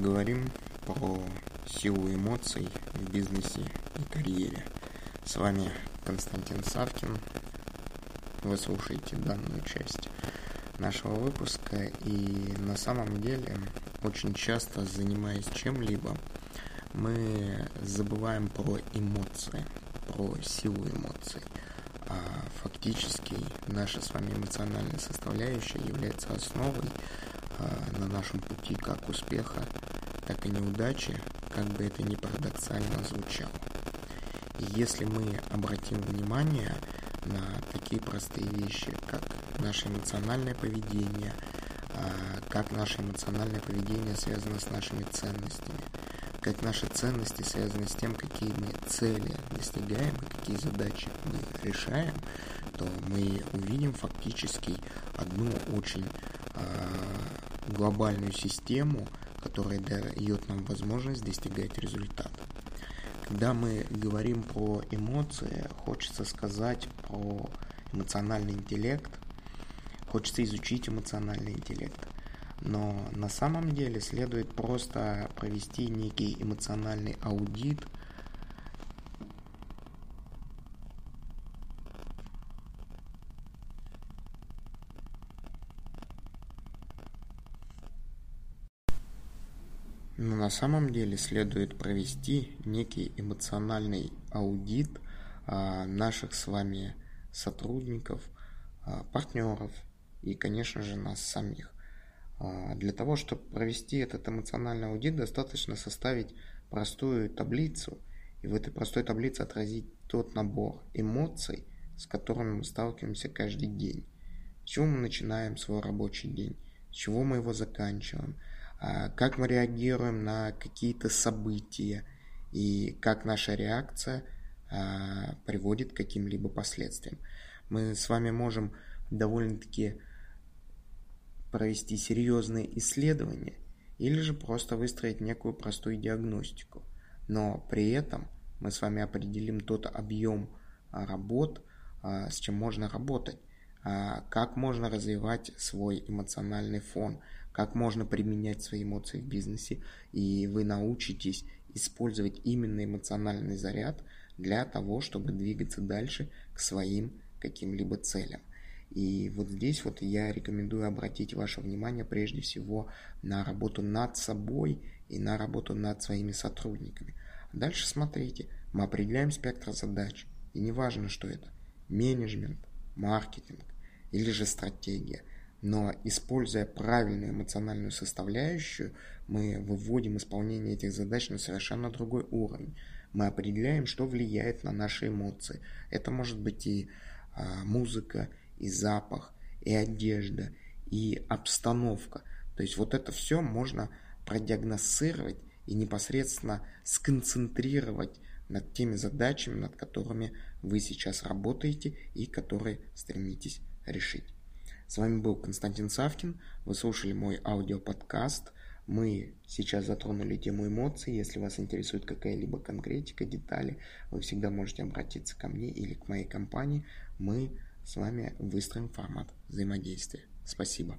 поговорим про силу эмоций в бизнесе и карьере. С вами Константин Савкин. Вы слушаете данную часть нашего выпуска и на самом деле очень часто занимаясь чем-либо мы забываем про эмоции, про силу эмоций. А фактически наша с вами эмоциональная составляющая является основой а, на нашем пути как успеха, так и неудачи, как бы это ни парадоксально звучало. И если мы обратим внимание на такие простые вещи, как наше эмоциональное поведение, а, как наше эмоциональное поведение связано с нашими ценностями, как наши ценности связаны с тем, какие мы цели достигаем и какие задачи мы решаем, то мы увидим фактически одну очень э, глобальную систему, которая дает нам возможность достигать результата. Когда мы говорим про эмоции, хочется сказать про эмоциональный интеллект, хочется изучить эмоциональный интеллект. Но на самом деле следует просто провести некий эмоциональный аудит – Но на самом деле следует провести некий эмоциональный аудит а, наших с вами сотрудников, а, партнеров и, конечно же, нас самих. А, для того, чтобы провести этот эмоциональный аудит, достаточно составить простую таблицу и в этой простой таблице отразить тот набор эмоций, с которыми мы сталкиваемся каждый день. С чего мы начинаем свой рабочий день, с чего мы его заканчиваем – как мы реагируем на какие-то события и как наша реакция а, приводит к каким-либо последствиям. Мы с вами можем довольно-таки провести серьезные исследования или же просто выстроить некую простую диагностику. Но при этом мы с вами определим тот объем а, работ, с чем можно работать, как можно развивать свой эмоциональный фон – как можно применять свои эмоции в бизнесе, и вы научитесь использовать именно эмоциональный заряд для того, чтобы двигаться дальше к своим каким-либо целям. И вот здесь вот я рекомендую обратить ваше внимание прежде всего на работу над собой и на работу над своими сотрудниками. Дальше смотрите, мы определяем спектр задач, и неважно, что это, менеджмент, маркетинг или же стратегия. Но используя правильную эмоциональную составляющую, мы выводим исполнение этих задач на совершенно другой уровень. Мы определяем, что влияет на наши эмоции. Это может быть и а, музыка, и запах, и одежда, и обстановка. То есть вот это все можно продиагностировать и непосредственно сконцентрировать над теми задачами, над которыми вы сейчас работаете и которые стремитесь решить. С вами был Константин Савкин. Вы слушали мой аудиоподкаст. Мы сейчас затронули тему эмоций. Если вас интересует какая-либо конкретика, детали, вы всегда можете обратиться ко мне или к моей компании. Мы с вами выстроим формат взаимодействия. Спасибо.